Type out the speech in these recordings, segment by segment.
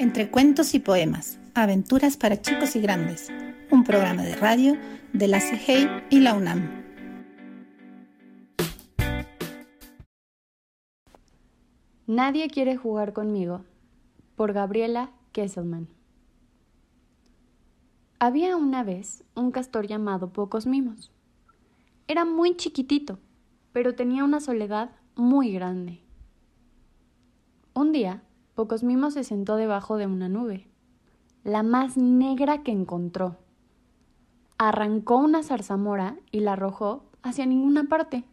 Entre cuentos y poemas, aventuras para chicos y grandes, un programa de radio de la CIGEI y la UNAM. Nadie quiere jugar conmigo, por Gabriela Kesselman. Había una vez un castor llamado Pocos Mimos. Era muy chiquitito, pero tenía una soledad muy grande. Un día, Pocos Mimos se sentó debajo de una nube, la más negra que encontró. Arrancó una zarzamora y la arrojó hacia ninguna parte.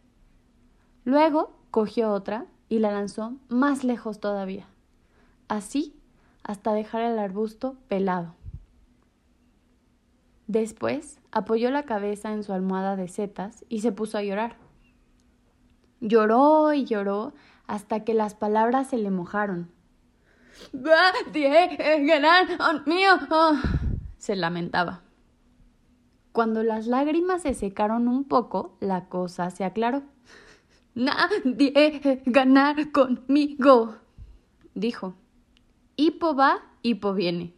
Luego cogió otra y la lanzó más lejos todavía, así hasta dejar el arbusto pelado. Después apoyó la cabeza en su almohada de setas y se puso a llorar. Lloró y lloró hasta que las palabras se le mojaron. Se lamentaba. Cuando las lágrimas se secaron un poco, la cosa se aclaró. Nadie ganar conmigo, dijo. Hipo va, hipo viene.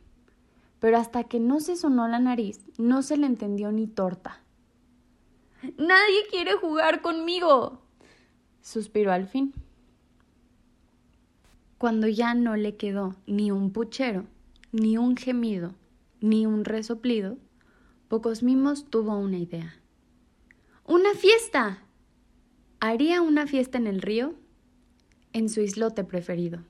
Pero hasta que no se sonó la nariz, no se le entendió ni torta. Nadie quiere jugar conmigo, suspiró al fin. Cuando ya no le quedó ni un puchero, ni un gemido, ni un resoplido, Pocos Mimos tuvo una idea. ¡Una fiesta! Haría una fiesta en el río, en su islote preferido.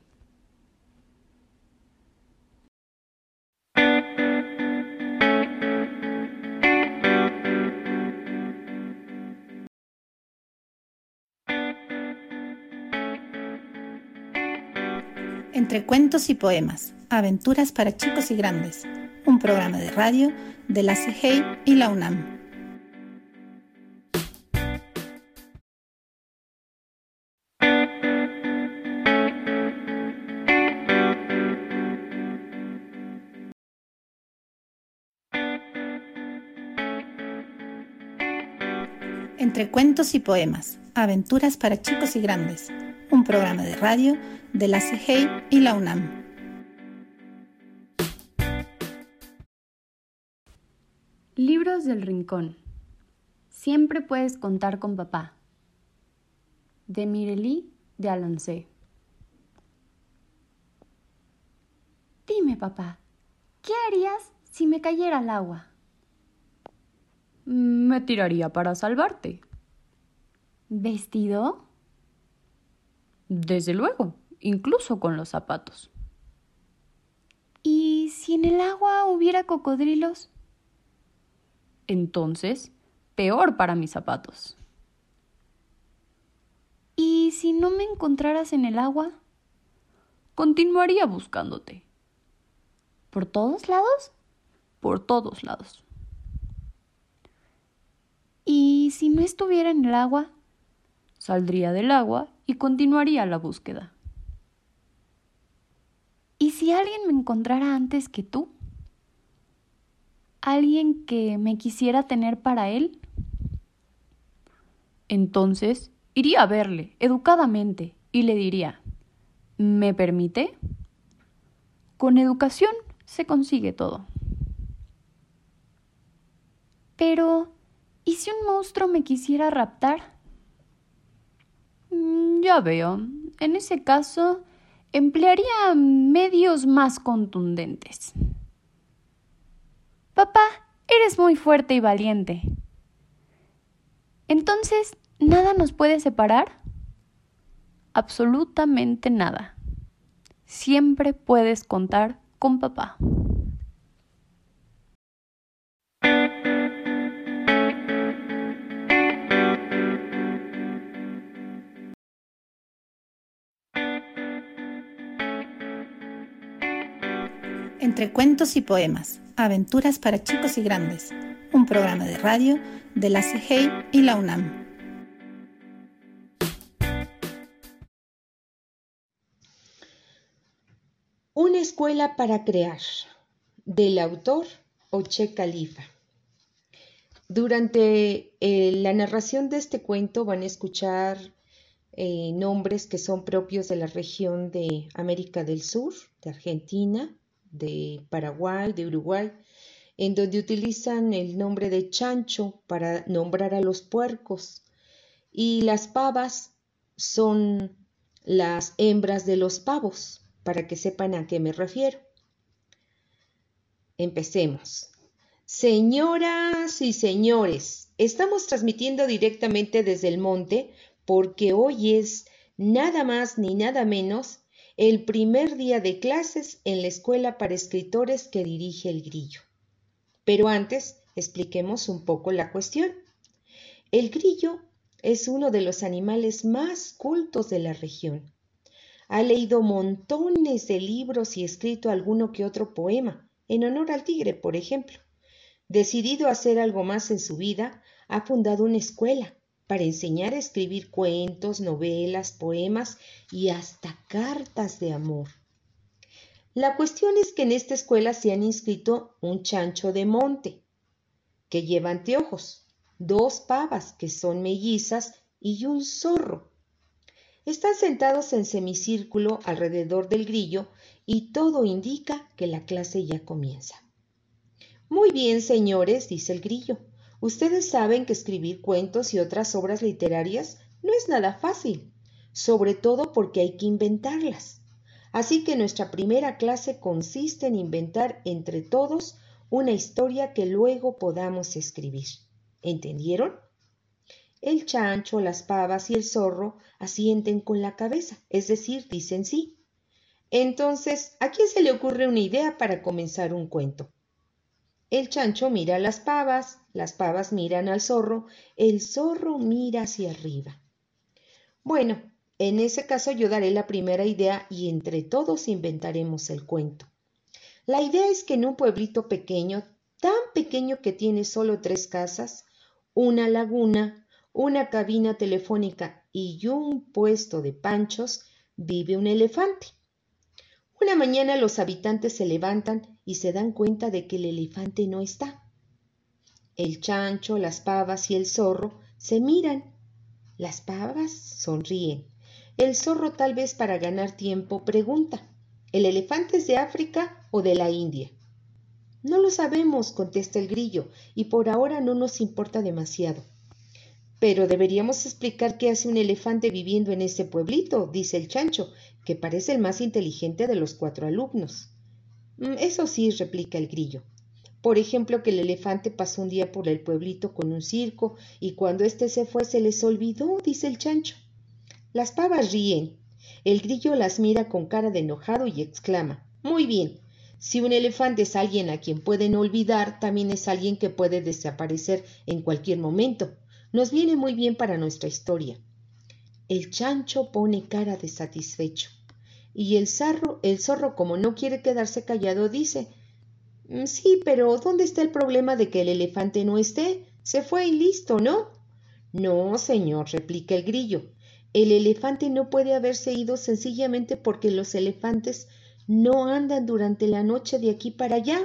Entre cuentos y poemas, aventuras para chicos y grandes, un programa de radio de la CIGEI y la UNAM. Entre cuentos y poemas, aventuras para chicos y grandes, un programa de radio de la CIGEI y la UNAM. Libros del Rincón. Siempre puedes contar con papá. De Mireli de Alonce. Dime, papá, ¿qué harías si me cayera al agua? Me tiraría para salvarte. ¿Vestido? Desde luego, incluso con los zapatos. ¿Y si en el agua hubiera cocodrilos? Entonces, peor para mis zapatos. ¿Y si no me encontraras en el agua? Continuaría buscándote. ¿Por todos lados? Por todos lados. ¿Y si no estuviera en el agua? Saldría del agua y continuaría la búsqueda. ¿Y si alguien me encontrara antes que tú? ¿Alguien que me quisiera tener para él? Entonces iría a verle educadamente y le diría, ¿me permite? Con educación se consigue todo. Pero, ¿y si un monstruo me quisiera raptar? Mm, ya veo. En ese caso, emplearía medios más contundentes. Papá, eres muy fuerte y valiente. Entonces, ¿nada nos puede separar? Absolutamente nada. Siempre puedes contar con papá. Entre cuentos y poemas, aventuras para chicos y grandes, un programa de radio de la CIGEI y la UNAM. Una escuela para crear, del autor Oche Califa. Durante eh, la narración de este cuento van a escuchar eh, nombres que son propios de la región de América del Sur, de Argentina, de Paraguay, de Uruguay, en donde utilizan el nombre de chancho para nombrar a los puercos. Y las pavas son las hembras de los pavos, para que sepan a qué me refiero. Empecemos. Señoras y señores, estamos transmitiendo directamente desde el monte porque hoy es nada más ni nada menos el primer día de clases en la escuela para escritores que dirige el grillo. Pero antes, expliquemos un poco la cuestión. El grillo es uno de los animales más cultos de la región. Ha leído montones de libros y escrito alguno que otro poema, en honor al tigre, por ejemplo. Decidido a hacer algo más en su vida, ha fundado una escuela para enseñar a escribir cuentos, novelas, poemas y hasta cartas de amor. La cuestión es que en esta escuela se han inscrito un chancho de monte, que lleva anteojos, dos pavas, que son mellizas, y un zorro. Están sentados en semicírculo alrededor del grillo y todo indica que la clase ya comienza. Muy bien, señores, dice el grillo. Ustedes saben que escribir cuentos y otras obras literarias no es nada fácil, sobre todo porque hay que inventarlas. Así que nuestra primera clase consiste en inventar entre todos una historia que luego podamos escribir. ¿Entendieron? El chancho, las pavas y el zorro asienten con la cabeza, es decir, dicen sí. Entonces, ¿a quién se le ocurre una idea para comenzar un cuento? El chancho mira a las pavas, las pavas miran al zorro, el zorro mira hacia arriba. Bueno, en ese caso yo daré la primera idea y entre todos inventaremos el cuento. La idea es que en un pueblito pequeño, tan pequeño que tiene solo tres casas, una laguna, una cabina telefónica y un puesto de panchos, vive un elefante. Una mañana los habitantes se levantan y se dan cuenta de que el elefante no está. El chancho, las pavas y el zorro se miran. Las pavas sonríen. El zorro tal vez para ganar tiempo pregunta ¿El elefante es de África o de la India? No lo sabemos, contesta el grillo, y por ahora no nos importa demasiado. Pero deberíamos explicar qué hace un elefante viviendo en ese pueblito, dice el chancho, que parece el más inteligente de los cuatro alumnos. Mm, eso sí, replica el grillo. Por ejemplo, que el elefante pasó un día por el pueblito con un circo y cuando éste se fue se les olvidó, dice el chancho. Las pavas ríen. El grillo las mira con cara de enojado y exclama Muy bien. Si un elefante es alguien a quien pueden olvidar, también es alguien que puede desaparecer en cualquier momento. Nos viene muy bien para nuestra historia. El chancho pone cara de satisfecho. Y el, zarro, el zorro, como no quiere quedarse callado, dice mm, Sí, pero ¿dónde está el problema de que el elefante no esté? Se fue y listo, ¿no? No, señor, replica el grillo. El elefante no puede haberse ido sencillamente porque los elefantes no andan durante la noche de aquí para allá.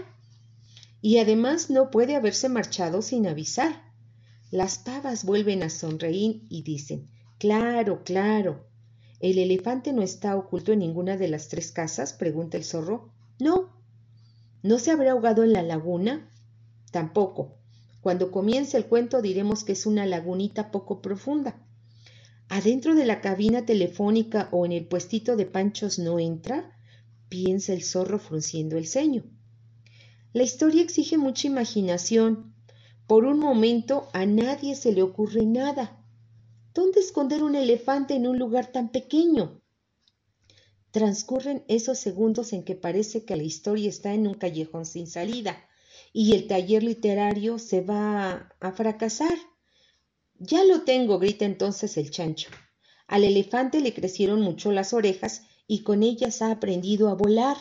Y además no puede haberse marchado sin avisar. Las pavas vuelven a sonreír y dicen Claro, claro. ¿El elefante no está oculto en ninguna de las tres casas? pregunta el zorro. No. ¿No se habrá ahogado en la laguna? Tampoco. Cuando comience el cuento diremos que es una lagunita poco profunda. ¿Adentro de la cabina telefónica o en el puestito de panchos no entra? piensa el zorro frunciendo el ceño. La historia exige mucha imaginación, por un momento a nadie se le ocurre nada. ¿Dónde esconder un elefante en un lugar tan pequeño? Transcurren esos segundos en que parece que la historia está en un callejón sin salida y el taller literario se va a, fracasar. Ya lo tengo, grita entonces el chancho. Al elefante le crecieron mucho las orejas y con ellas ha aprendido a volar.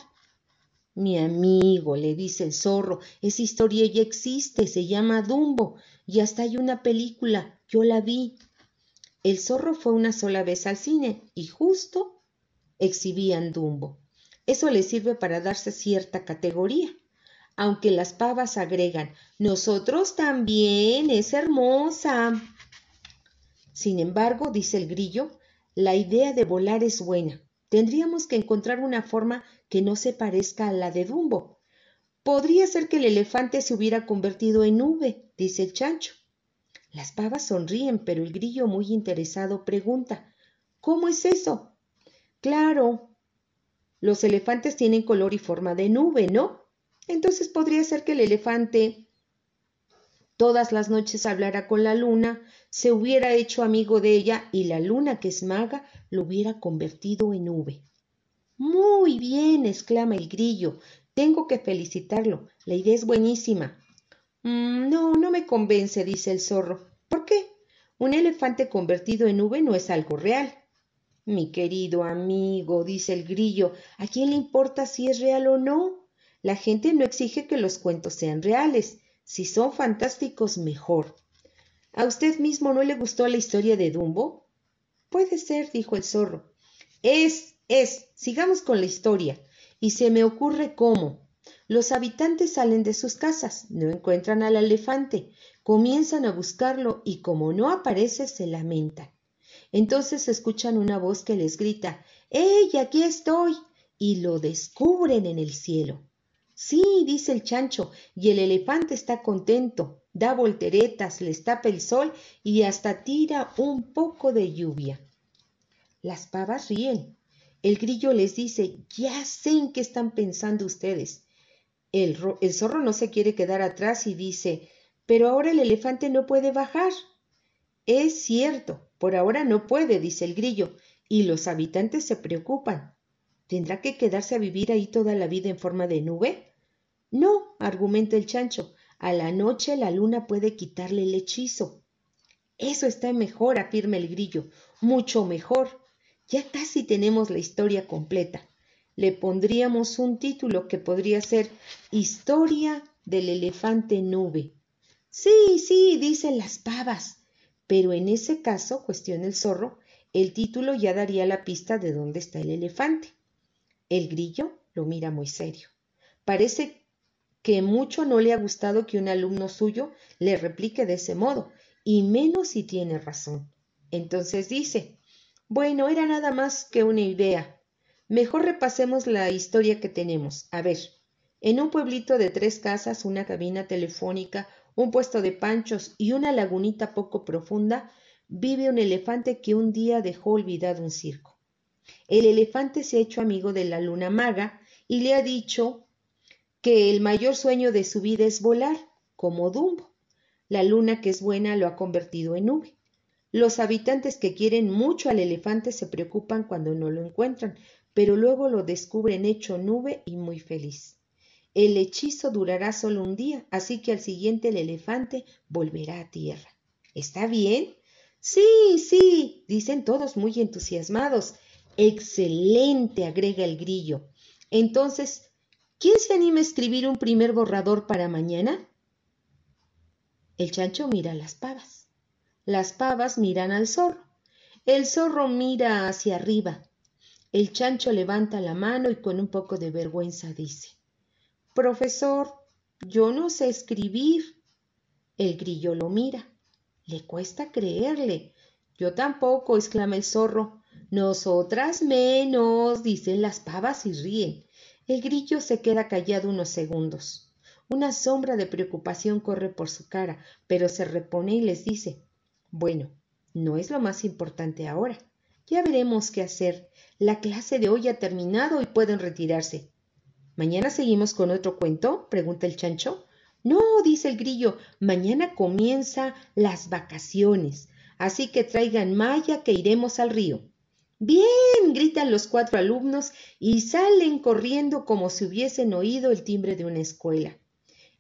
Mi amigo, le dice el zorro, esa historia ya existe, se llama Dumbo, y hasta hay una película, yo la vi. El zorro fue una sola vez al cine y justo exhibían Dumbo. Eso le sirve para darse cierta categoría. Aunque las pavas agregan, nosotros también, es hermosa. Sin embargo, dice el grillo, la idea de volar es buena, Tendríamos que encontrar una forma que no se parezca a la de Dumbo. Podría ser que el elefante se hubiera convertido en nube, dice el chancho. Las pavas sonríen, pero el grillo, muy interesado, pregunta ¿Cómo es eso? Claro, los elefantes tienen color y forma de nube, ¿no? Entonces podría ser que el elefante todas las noches hablara con la luna, se hubiera hecho amigo de ella y la luna, que es maga, lo hubiera convertido en nube. Muy bien, exclama el grillo. Tengo que felicitarlo. La idea es buenísima. Mm, no, no me convence, dice el zorro. ¿Por qué? Un elefante convertido en nube no es algo real. Mi querido amigo, dice el grillo, ¿a quién le importa si es real o no? La gente no exige que los cuentos sean reales. Si son fantásticos, mejor. ¿A usted mismo no le gustó la historia de Dumbo? Puede ser, dijo el zorro. Es, es. Sigamos con la historia. Y se me ocurre cómo. Los habitantes salen de sus casas, no encuentran al elefante, comienzan a buscarlo y como no aparece se lamentan. Entonces escuchan una voz que les grita ¡Ey, aquí estoy! y lo descubren en el cielo. Sí, dice el chancho, y el elefante está contento, da volteretas, les tapa el sol y hasta tira un poco de lluvia. Las pavas ríen. El grillo les dice, ya sé en qué están pensando ustedes. El, zorro no se quiere quedar atrás y dice, pero ahora el elefante no puede bajar. Es cierto, por ahora no puede, dice el grillo, y los habitantes se preocupan. ¿Tendrá que quedarse a vivir ahí toda la vida en forma de nube? No, argumenta el chancho, a la noche la luna puede quitarle el hechizo. Eso está mejor, afirma el grillo, mucho mejor. Ya casi tenemos la historia completa. Le pondríamos un título que podría ser Historia del elefante nube. Sí, sí, dicen las pavas. Pero en ese caso, cuestiona el zorro, el título ya daría la pista de dónde está el elefante. El grillo lo mira muy serio. Parece que mucho no le ha gustado que un alumno suyo le replique de ese modo, y menos si tiene razón. Entonces dice, bueno, era nada más que una idea. Mejor repasemos la historia que tenemos. A ver, en un pueblito de tres casas, una cabina telefónica, un puesto de panchos y una lagunita poco profunda, vive un elefante que un día dejó olvidado un circo. El elefante se ha hecho amigo de la luna maga y le ha dicho que el mayor sueño de su vida es volar, como Dumbo. La luna que es buena lo ha convertido en nube. Los habitantes que quieren mucho al elefante se preocupan cuando no lo encuentran, pero luego lo descubren hecho nube y muy feliz. El hechizo durará solo un día, así que al siguiente el elefante volverá a tierra. ¿Está bien? Sí, sí, dicen todos muy entusiasmados. Excelente, agrega el grillo. Entonces, ¿quién se anima a escribir un primer borrador para mañana? El chancho mira a las pavas. Las pavas miran al zorro. El zorro mira hacia arriba. El chancho levanta la mano y con un poco de vergüenza dice Profesor, yo no sé escribir. El grillo lo mira. Le cuesta creerle. Yo tampoco, exclama el zorro. Nosotras menos, dicen las pavas y ríen. El grillo se queda callado unos segundos. Una sombra de preocupación corre por su cara, pero se repone y les dice Bueno, no es lo más importante ahora. Ya veremos qué hacer. La clase de hoy ha terminado y pueden retirarse. ¿Mañana seguimos con otro cuento? pregunta el chancho. No, dice el grillo, mañana comienza las vacaciones, así que traigan malla que iremos al río. Bien, gritan los cuatro alumnos y salen corriendo como si hubiesen oído el timbre de una escuela.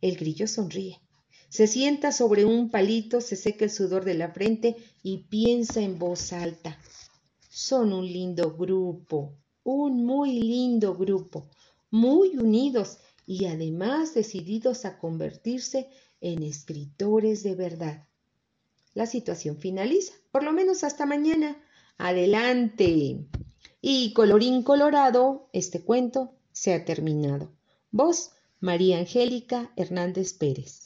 El grillo sonríe. Se sienta sobre un palito, se seca el sudor de la frente y piensa en voz alta. Son un lindo grupo, un muy lindo grupo muy unidos y además decididos a convertirse en escritores de verdad. La situación finaliza, por lo menos hasta mañana. Adelante. Y colorín colorado, este cuento se ha terminado. Vos, María Angélica Hernández Pérez.